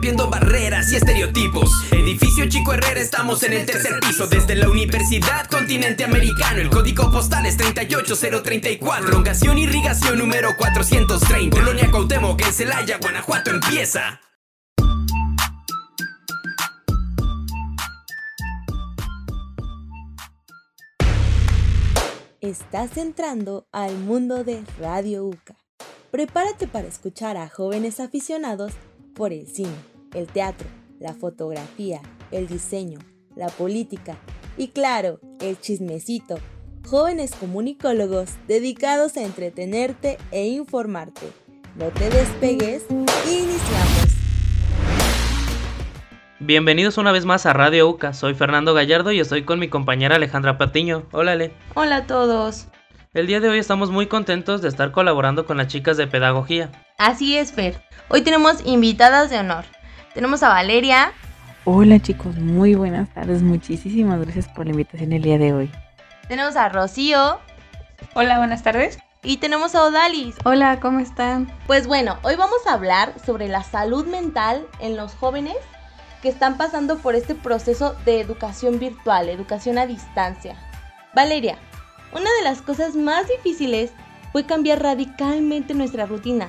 rompiendo barreras y estereotipos. Edificio Chico Herrera, estamos en el tercer piso. Desde la Universidad Continente Americano, el código postal es 38034. Prolongación irrigación número 430. Colonia Cuauhtémoc en Celaya, Guanajuato empieza. Estás entrando al mundo de Radio UCA. Prepárate para escuchar a jóvenes aficionados por el cine, el teatro, la fotografía, el diseño, la política y claro, el chismecito. Jóvenes comunicólogos dedicados a entretenerte e informarte. No te despegues, iniciamos. Bienvenidos una vez más a Radio UCA. Soy Fernando Gallardo y estoy con mi compañera Alejandra Patiño. Hola, Ale. Hola a todos. El día de hoy estamos muy contentos de estar colaborando con las chicas de pedagogía. Así es, Fer. Hoy tenemos invitadas de honor. Tenemos a Valeria. Hola chicos, muy buenas tardes. Muchísimas gracias por la invitación el día de hoy. Tenemos a Rocío. Hola, buenas tardes. Y tenemos a Odalis. Hola, ¿cómo están? Pues bueno, hoy vamos a hablar sobre la salud mental en los jóvenes que están pasando por este proceso de educación virtual, educación a distancia. Valeria, una de las cosas más difíciles fue cambiar radicalmente nuestra rutina.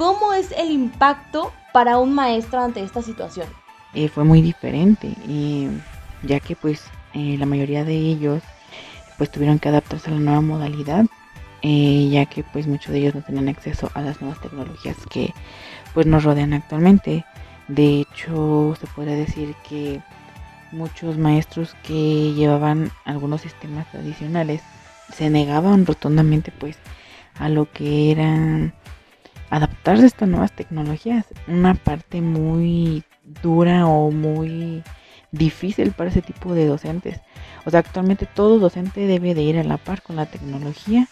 ¿Cómo es el impacto para un maestro ante esta situación? Eh, fue muy diferente, ya que pues eh, la mayoría de ellos pues tuvieron que adaptarse a la nueva modalidad, eh, ya que pues muchos de ellos no tenían acceso a las nuevas tecnologías que pues nos rodean actualmente. De hecho, se puede decir que muchos maestros que llevaban algunos sistemas tradicionales se negaban rotundamente pues a lo que eran adaptarse a estas nuevas tecnologías. Una parte muy dura o muy difícil para ese tipo de docentes. O sea, actualmente todo docente debe de ir a la par con la tecnología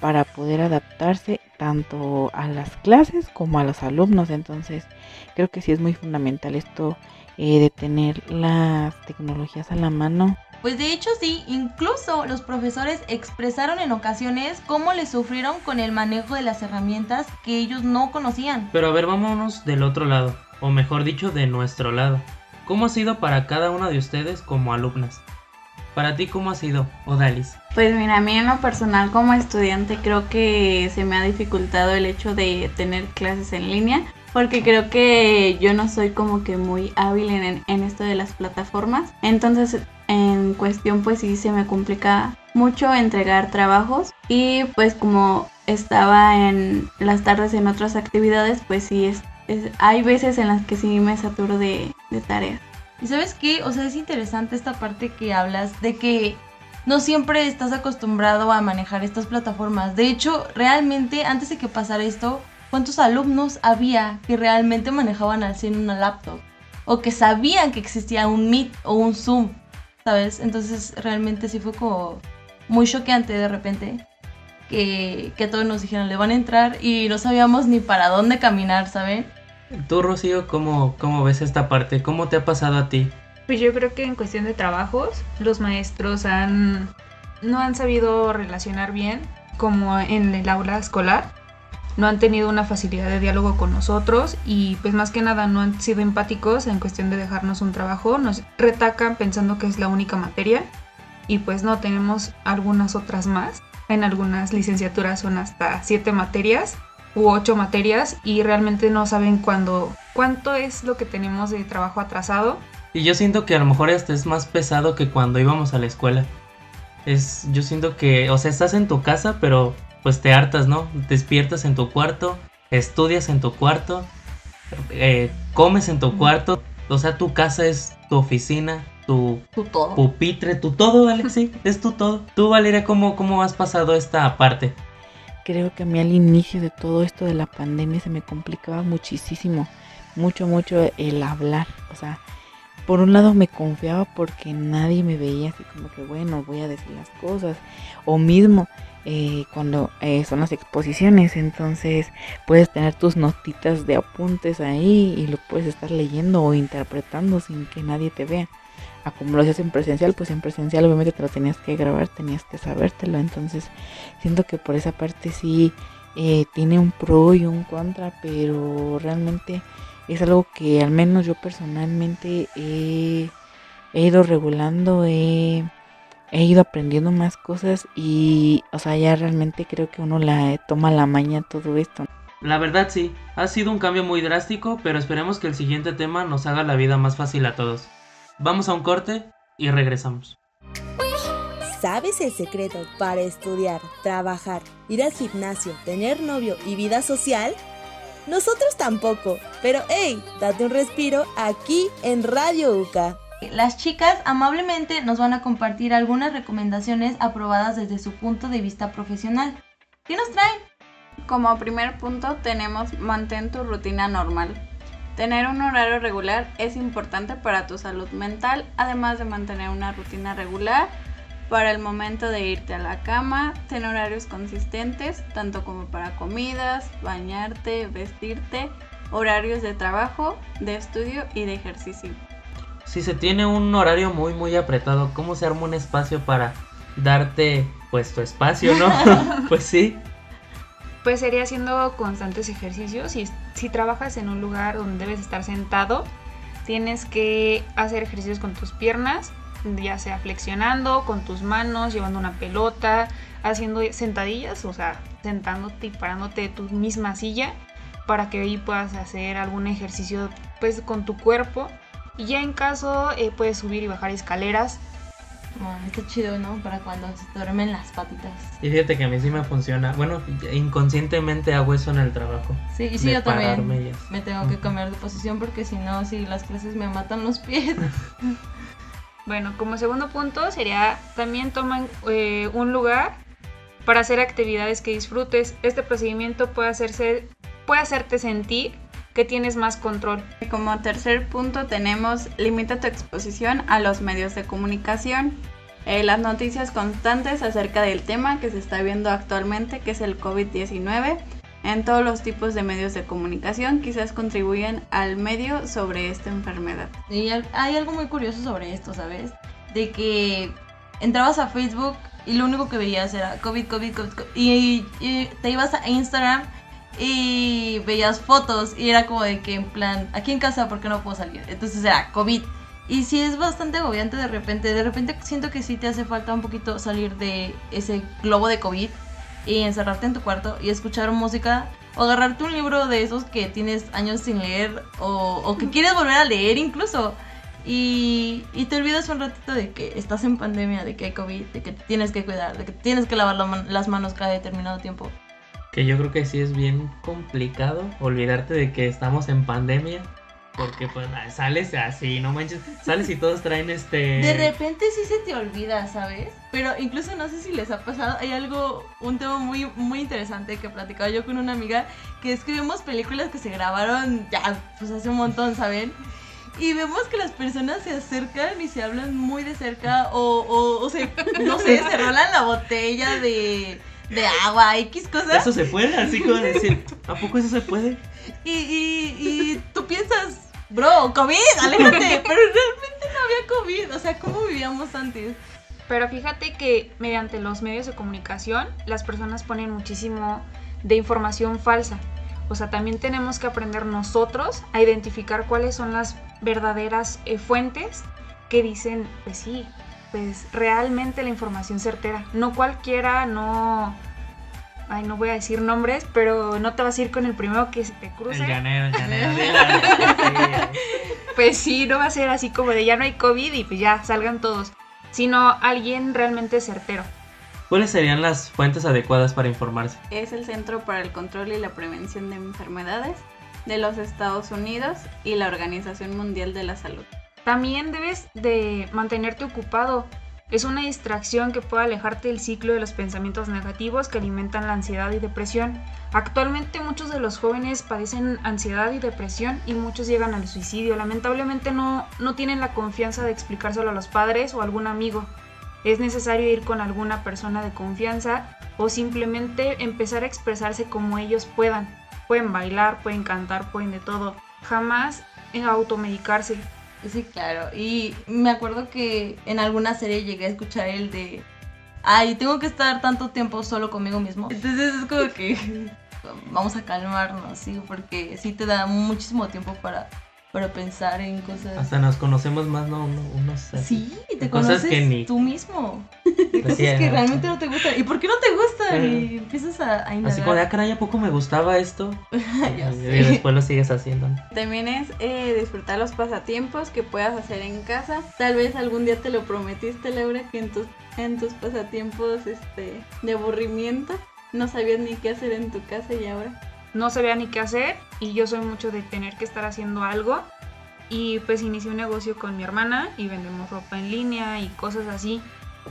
para poder adaptarse tanto a las clases como a los alumnos. Entonces, creo que sí es muy fundamental esto eh, de tener las tecnologías a la mano. Pues de hecho sí, incluso los profesores expresaron en ocasiones cómo le sufrieron con el manejo de las herramientas que ellos no conocían. Pero a ver, vámonos del otro lado, o mejor dicho, de nuestro lado. ¿Cómo ha sido para cada una de ustedes como alumnas? Para ti, ¿cómo ha sido, Odalis? Pues mira, a mí en lo personal como estudiante creo que se me ha dificultado el hecho de tener clases en línea, porque creo que yo no soy como que muy hábil en, en esto de las plataformas. Entonces, cuestión, pues sí se me complica mucho entregar trabajos y pues como estaba en las tardes en otras actividades, pues sí, es, hay veces en las que sí me saturo de, de tareas. Y sabes qué, o sea, es interesante esta parte que hablas de que no siempre estás acostumbrado a manejar estas plataformas. De hecho, realmente antes de que pasara esto, ¿cuántos alumnos había que realmente manejaban al 100 una laptop? O que sabían que existía un Meet o un Zoom, ¿sabes? Entonces realmente sí fue como muy choqueante de repente que, que todos nos dijeron le van a entrar y no sabíamos ni para dónde caminar, ¿saben? Tú, Rocío, ¿cómo, ¿cómo ves esta parte? ¿Cómo te ha pasado a ti? Pues yo creo que en cuestión de trabajos, los maestros han no han sabido relacionar bien como en el aula escolar. No han tenido una facilidad de diálogo con nosotros y pues más que nada no han sido empáticos en cuestión de dejarnos un trabajo. Nos retacan pensando que es la única materia y pues no tenemos algunas otras más. En algunas licenciaturas son hasta siete materias u ocho materias y realmente no saben cuándo, cuánto es lo que tenemos de trabajo atrasado. Y yo siento que a lo mejor este es más pesado que cuando íbamos a la escuela. Es, yo siento que, o sea, estás en tu casa, pero pues te hartas, ¿no? Despiertas en tu cuarto, estudias en tu cuarto, eh, comes en tu cuarto, o sea, tu casa es tu oficina, tu, todo. pupitre, tu todo, Alexi, es tu todo. Tú, Valeria, ¿cómo, ¿cómo has pasado esta parte? creo que a mí al inicio de todo esto de la pandemia se me complicaba muchísimo, mucho, mucho el hablar. O sea, por un lado me confiaba porque nadie me veía así como que, bueno, voy a decir las cosas. O mismo eh, cuando eh, son las exposiciones, entonces puedes tener tus notitas de apuntes ahí y lo puedes estar leyendo o interpretando sin que nadie te vea a como lo hacías en presencial, pues en presencial obviamente te lo tenías que grabar, tenías que sabértelo. Entonces siento que por esa parte sí eh, tiene un pro y un contra, pero realmente es algo que al menos yo personalmente he, ido regulando, he, ido aprendiendo más cosas y, o sea, ya realmente creo que uno la toma la maña todo esto. La verdad sí, ha sido un cambio muy drástico, pero esperemos que el siguiente tema nos haga la vida más fácil a todos. Vamos a un corte y regresamos. ¿Sabes el secreto para estudiar, trabajar, ir al gimnasio, tener novio y vida social? Nosotros tampoco, pero hey, date un respiro aquí en Radio UCA. Las chicas amablemente nos van a compartir algunas recomendaciones aprobadas desde su punto de vista profesional. ¿Qué nos traen? Como primer punto tenemos mantén tu rutina normal. Tener un horario regular es importante para tu salud mental, además de mantener una rutina regular para el momento de irte a la cama, ten horarios consistentes, tanto como para comidas, bañarte, vestirte, horarios de trabajo, de estudio y de ejercicio. Si se tiene un horario muy muy apretado, ¿cómo se arma un espacio para darte pues tu espacio, no? pues sí. Pues sería haciendo constantes ejercicios. Si, si trabajas en un lugar donde debes estar sentado, tienes que hacer ejercicios con tus piernas, ya sea flexionando con tus manos, llevando una pelota, haciendo sentadillas, o sea, sentándote y parándote de tu misma silla para que ahí puedas hacer algún ejercicio pues con tu cuerpo. Y ya en caso eh, puedes subir y bajar escaleras. está chido, ¿no? Para cuando se duermen las patitas. Y fíjate que a mí sí me funciona. Bueno, inconscientemente hago eso en el trabajo. Sí, y sí, yo también me tengo que cambiar de posición porque si no, si las clases me matan los pies. Bueno, como segundo punto sería también toman eh, un lugar para hacer actividades que disfrutes. Este procedimiento puede, hacerse, puede hacerte sentir que tienes más control. Como tercer punto tenemos limita tu exposición a los medios de comunicación. Eh, las noticias constantes acerca del tema que se está viendo actualmente, que es el COVID-19, en todos los tipos de medios de comunicación quizás contribuyen al medio sobre esta enfermedad. Y hay algo muy curioso sobre esto, ¿sabes? De que entrabas a Facebook y lo único que veías era COVID, COVID, COVID, y, te ibas a Instagram y veías fotos y era como de que en plan, aquí en casa, ¿por qué no puedo salir? Entonces era COVID. Y sí es bastante agobiante de repente, de repente siento que sí te hace falta un poquito salir de ese globo de COVID y encerrarte en tu cuarto y escuchar música o agarrarte un libro de esos que tienes años sin leer o, que quieres volver a leer incluso. Y, te olvidas un ratito de que estás en pandemia, de que hay COVID, de que te tienes que cuidar, de que tienes que lavar las manos cada determinado tiempo. Que yo creo que sí es bien complicado olvidarte de que estamos en pandemia porque pues sales así, no manches, sales y todos traen este... De repente sí se te olvida, ¿sabes? Pero incluso no sé si les ha pasado, hay algo, un tema muy, muy interesante que platicaba yo con una amiga, que es que vemos películas que se grabaron ya, pues hace un montón, ¿saben? Y vemos que las personas se acercan y se hablan muy de cerca o, o, o se, no sé, se rolan la botella de, de agua, X cosas. Eso se puede, así como decir, ¿a poco eso se puede? Y, y, y tú piensas, bro, COVID, aléjate. Pero realmente no había COVID. O sea, ¿cómo vivíamos antes? Pero fíjate que mediante los medios de comunicación, las personas ponen muchísimo de información falsa. O sea, también tenemos que aprender nosotros a identificar cuáles son las verdaderas eh, fuentes que dicen, pues sí, pues realmente la información certera. No cualquiera, no ay, no voy a decir nombres, pero no te vas a ir con el primero que se te cruce. El llanero, el llanero. pues sí, no va a ser así como de ya no hay COVID y pues ya salgan todos, sino alguien realmente certero. ¿Cuáles serían las fuentes adecuadas para informarse? Es el Centro para el Control y la Prevención de Enfermedades de los Estados Unidos y la Organización Mundial de la Salud. También debes de mantenerte ocupado es una distracción que puede alejarte del ciclo de los pensamientos negativos que alimentan la ansiedad y depresión. Actualmente muchos de los jóvenes padecen ansiedad y depresión y muchos llegan al suicidio. Lamentablemente no, no tienen la confianza de explicárselo a los padres o a algún amigo. Es necesario ir con alguna persona de confianza o simplemente empezar a expresarse como ellos puedan. Pueden bailar, pueden cantar, pueden de todo. Jamás automedicarse. Sí, claro. Y me acuerdo que en alguna serie llegué a escuchar el de, ay, tengo que estar tanto tiempo solo conmigo mismo. Entonces es como que, vamos a calmarnos, ¿sí? Porque sí te da muchísimo tiempo para, para pensar en cosas. Hasta nos conocemos más, ¿no? Uno- unos así. Sí, te cosas conoces que ni- tú mismo. De cosas Sí, que realmente no te gustan. ¿Y por qué no te gustan? Y empiezas a, a indagar. Así como de, ah, caray, ¿a poco me gustaba esto? Y, y después lo sigues haciendo. También es eh, disfrutar los pasatiempos que puedas hacer en casa. Tal vez algún día te lo prometiste, Laura, que en tus, en tus pasatiempos este, de aburrimiento no sabías ni qué hacer en tu casa y ahora. No sabía ni qué hacer y yo soy mucho de tener que estar haciendo algo y pues inicié un negocio con mi hermana y vendemos ropa en línea y cosas así.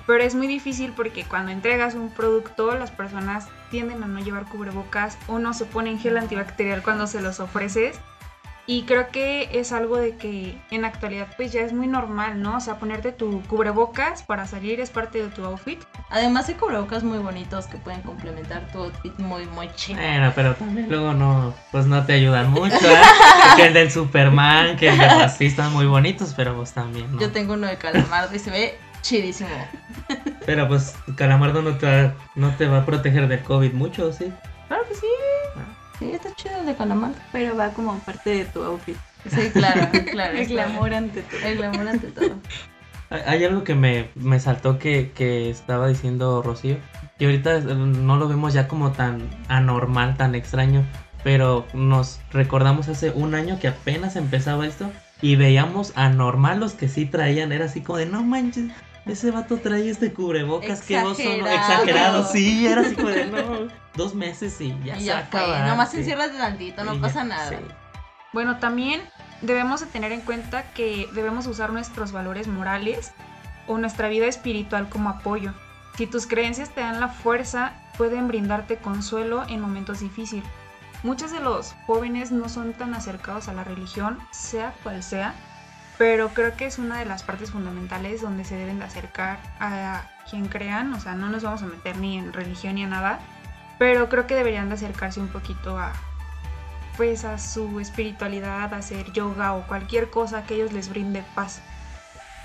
Pero es muy difícil porque cuando entregas un producto las personas tienden a no llevar cubrebocas o no se ponen gel antibacterial cuando se los ofreces. Y creo que es algo de que en la actualidad pues ya es muy normal, ¿no? O sea, ponerte tu cubrebocas para salir es parte de tu outfit. Además hay cubrebocas muy bonitos que pueden complementar tu outfit muy, muy chido. Bueno, pero también luego no, pues no te ayudan mucho, ¿eh? que el del Superman, que el de así están muy bonitos, pero pues también, ¿no? Yo tengo uno de calamardo y se ve chidísimo. Pero pues Calamardo no te, va, no te va a proteger del COVID mucho, ¿sí? Claro que sí. Sí, está chido el de calamardo. Pero va como parte de tu outfit. Sí, claro, claro. El glamour ante todo. El glamour ante todo. Hay- algo que me, me saltó que, que estaba diciendo Rocío. Y ahorita no lo vemos ya como tan anormal, tan extraño. Pero nos recordamos hace un año que apenas empezaba esto. Y veíamos anormal los que sí traían. Era así como de no manches. Ese vato trae este cubrebocas, qué oso, ¿no? Exagerado. Exagerado, sí, era así como de no, dos meses y ya y se ya fue. Nomás sí. encierras de tantito, no Y ya, pasa nada. sí. Bueno, también debemos de tener en cuenta que debemos usar nuestros valores morales o nuestra vida espiritual como apoyo. Si tus creencias te dan la fuerza, pueden brindarte consuelo en momentos difíciles. Muchos de los jóvenes no son tan acercados a la religión, sea cual sea, pero creo que es una de las partes fundamentales donde se deben de acercar a quien crean, o sea, no nos vamos a meter ni en religión ni a nada, pero creo que deberían de acercarse un poquito a, pues a su espiritualidad, a hacer yoga o cualquier cosa que ellos les brinde paz.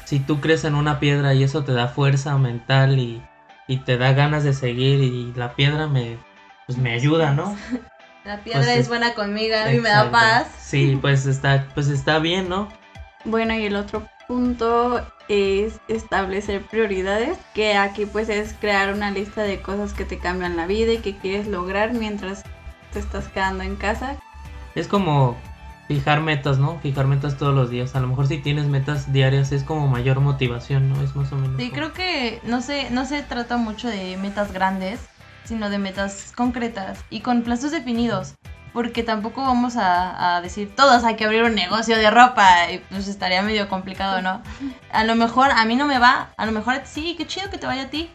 si tú crees en una piedra y eso te da fuerza mental y, y te da ganas de seguir y la piedra me, pues me ayuda, ¿no? La piedra Pues es es- buena conmigo, a mí me da paz. Sí, pues está, pues está bien, ¿no? Bueno, y el otro punto es establecer prioridades, que aquí pues es crear una lista de cosas que te cambian la vida y que quieres lograr mientras te estás quedando en casa. Es como fijar metas, ¿no? Fijar metas todos los días. A lo mejor si tienes metas diarias es como mayor motivación, ¿no? Es más o menos. Sí, como- creo que no se, no se trata mucho de metas grandes, sino de metas concretas y con plazos definidos. Porque tampoco vamos a, a decir todos hay que abrir un negocio de ropa y pues estaría medio complicado, ¿no? A lo mejor a mí no me va, a lo mejor sí, qué chido que te vaya a ti.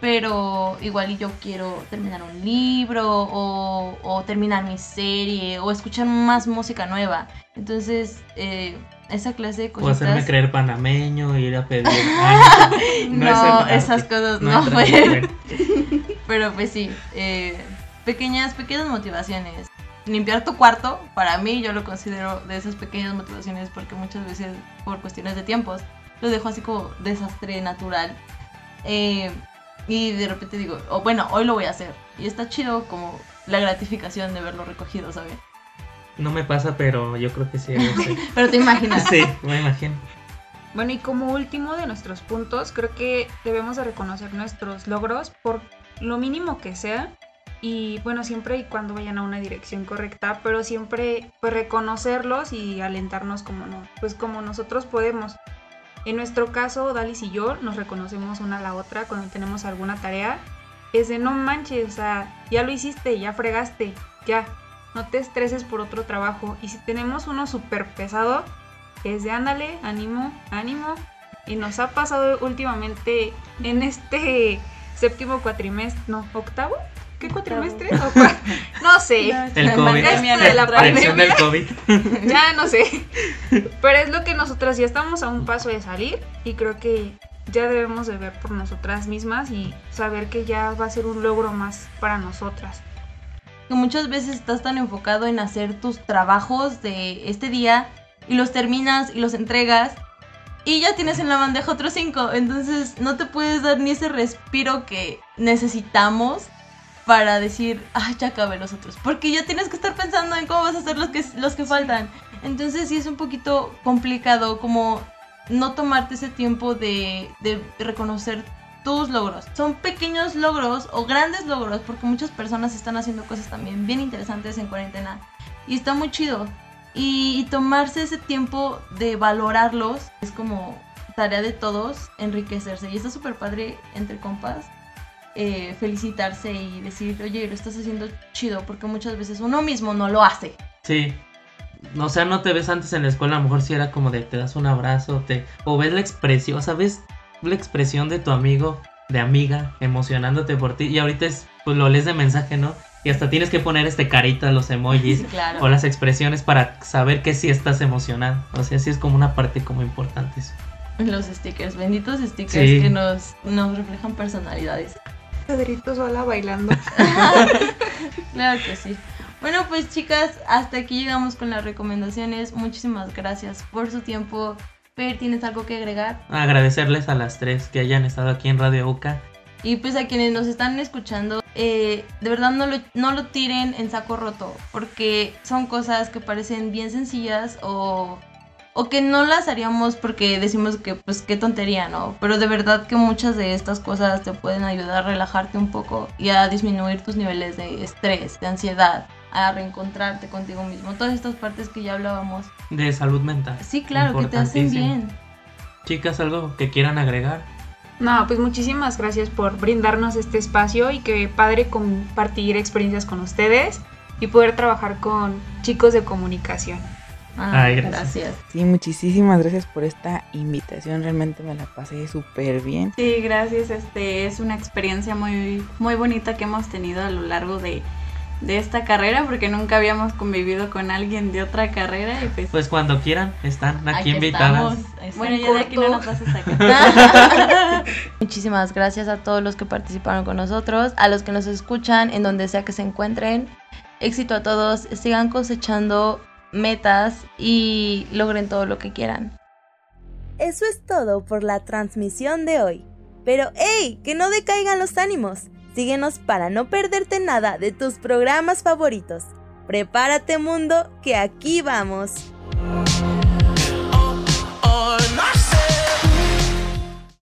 Pero igual yo quiero terminar un libro o, o terminar mi serie o escuchar más música nueva. Entonces, eh, esa clase de O cositas... hacerme creer panameño, ir a pedir. No, esas cosas no, pues. bueno. Pero pues sí, eh, pequeñas, pequeñas motivaciones. Limpiar tu cuarto, para mí yo lo considero de esas pequeñas motivaciones porque muchas veces por cuestiones de tiempos lo dejo así como desastre natural. Eh, y de repente digo, oh, bueno, hoy lo voy a hacer. Y está chido como la gratificación de verlo recogido, ¿sabes? No me pasa, pero yo creo que sí. Pero te imaginas. Sí, me imagino. Bueno, y como último de nuestros puntos, creo que debemos de reconocer nuestros logros por lo mínimo que sea. Y bueno, siempre y cuando vayan a una dirección correcta, pero siempre pues reconocerlos y alentarnos como no, pues como nosotros podemos. En nuestro caso, Dalis y yo nos reconocemos una a la otra cuando tenemos alguna tarea. Es de no manches, o sea, ya lo hiciste, ya fregaste, ya. No te estreses por otro trabajo. Y si tenemos uno súper pesado, es de ándale, ánimo, ánimo. Y nos ha pasado últimamente en este séptimo cuatrimestre, no, octavo. ¿Qué cuatrimestre? O cua- No sé. El La COVID. pandemia de la pandemia. del COVID. Ya no sé. Pero es lo que nosotras ya estamos a un paso de salir y creo que ya debemos de ver por nosotras mismas y saber que ya va a ser un logro más para nosotras. que muchas veces estás tan enfocado en hacer tus trabajos de este día y los terminas y los entregas y ya tienes en la bandeja otros cinco. Entonces no te puedes dar ni ese respiro que necesitamos para decir, ah, ya acabé los otros. Porque ya tienes que estar pensando en cómo vas a hacer los que, los que faltan. Entonces sí es un poquito complicado como no tomarte ese tiempo de, de reconocer tus logros. Son pequeños logros o grandes logros porque muchas personas están haciendo cosas también bien interesantes en cuarentena. Y está muy chido. Y, tomarse ese tiempo de valorarlos es como tarea de todos enriquecerse. Y está súper padre entre compas. Eh, felicitarse y decir, oye, lo estás haciendo chido, porque muchas veces uno mismo no lo hace. Sí, o sea, no te ves antes en la escuela, a lo mejor si era como de te das un abrazo, te o ves la expresión, o sea, ves la expresión de tu amigo, de amiga, emocionándote por ti y ahorita es pues lo lees de mensaje, ¿no? Y hasta tienes que poner este carita, los emojis o las expresiones para saber que sí estás emocionado. O sea, sí es como una parte como importante eso. Los stickers, benditos stickers que nos, nos reflejan personalidades. Pedrito sola bailando. claro que sí. Bueno, pues chicas, hasta aquí llegamos con las recomendaciones. Muchísimas gracias por su tiempo. Per, ¿tienes algo que agregar? Agradecerles a las tres que hayan estado aquí en Radio UCA y pues a quienes nos están escuchando, eh, de verdad no lo, no lo tiren en saco roto, porque son cosas que parecen bien sencillas o, o que no las haríamos porque decimos que pues qué tontería, ¿no? Pero de verdad que muchas de estas cosas te pueden ayudar a relajarte un poco y a disminuir tus niveles de estrés, de ansiedad a reencontrarte contigo mismo. Todas estas partes que ya hablábamos. De salud mental. Sí, claro, que te hacen bien. Chicas, ¿algo que quieran agregar? No, pues muchísimas gracias por brindarnos este espacio y que padre compartir experiencias con ustedes y poder trabajar con chicos de comunicación. Ay, gracias. Sí, muchísimas gracias por esta invitación. Realmente me la pasé súper bien. Sí, gracias. Este es una experiencia muy, muy bonita que hemos tenido a lo largo de, de esta carrera porque nunca habíamos convivido con alguien de otra carrera y pues, pues cuando quieran están aquí, invitadas bueno ya de aquí no nos vas a sacar muchísimas gracias a todos los que participaron con nosotros a los que nos escuchan en donde sea que se encuentren éxito a todos sigan cosechando metas y logren todo lo que quieran eso es todo por la transmisión de hoy pero hey que no decaigan los ánimos Síguenos para no perderte nada de tus programas favoritos. Prepárate mundo, que aquí vamos.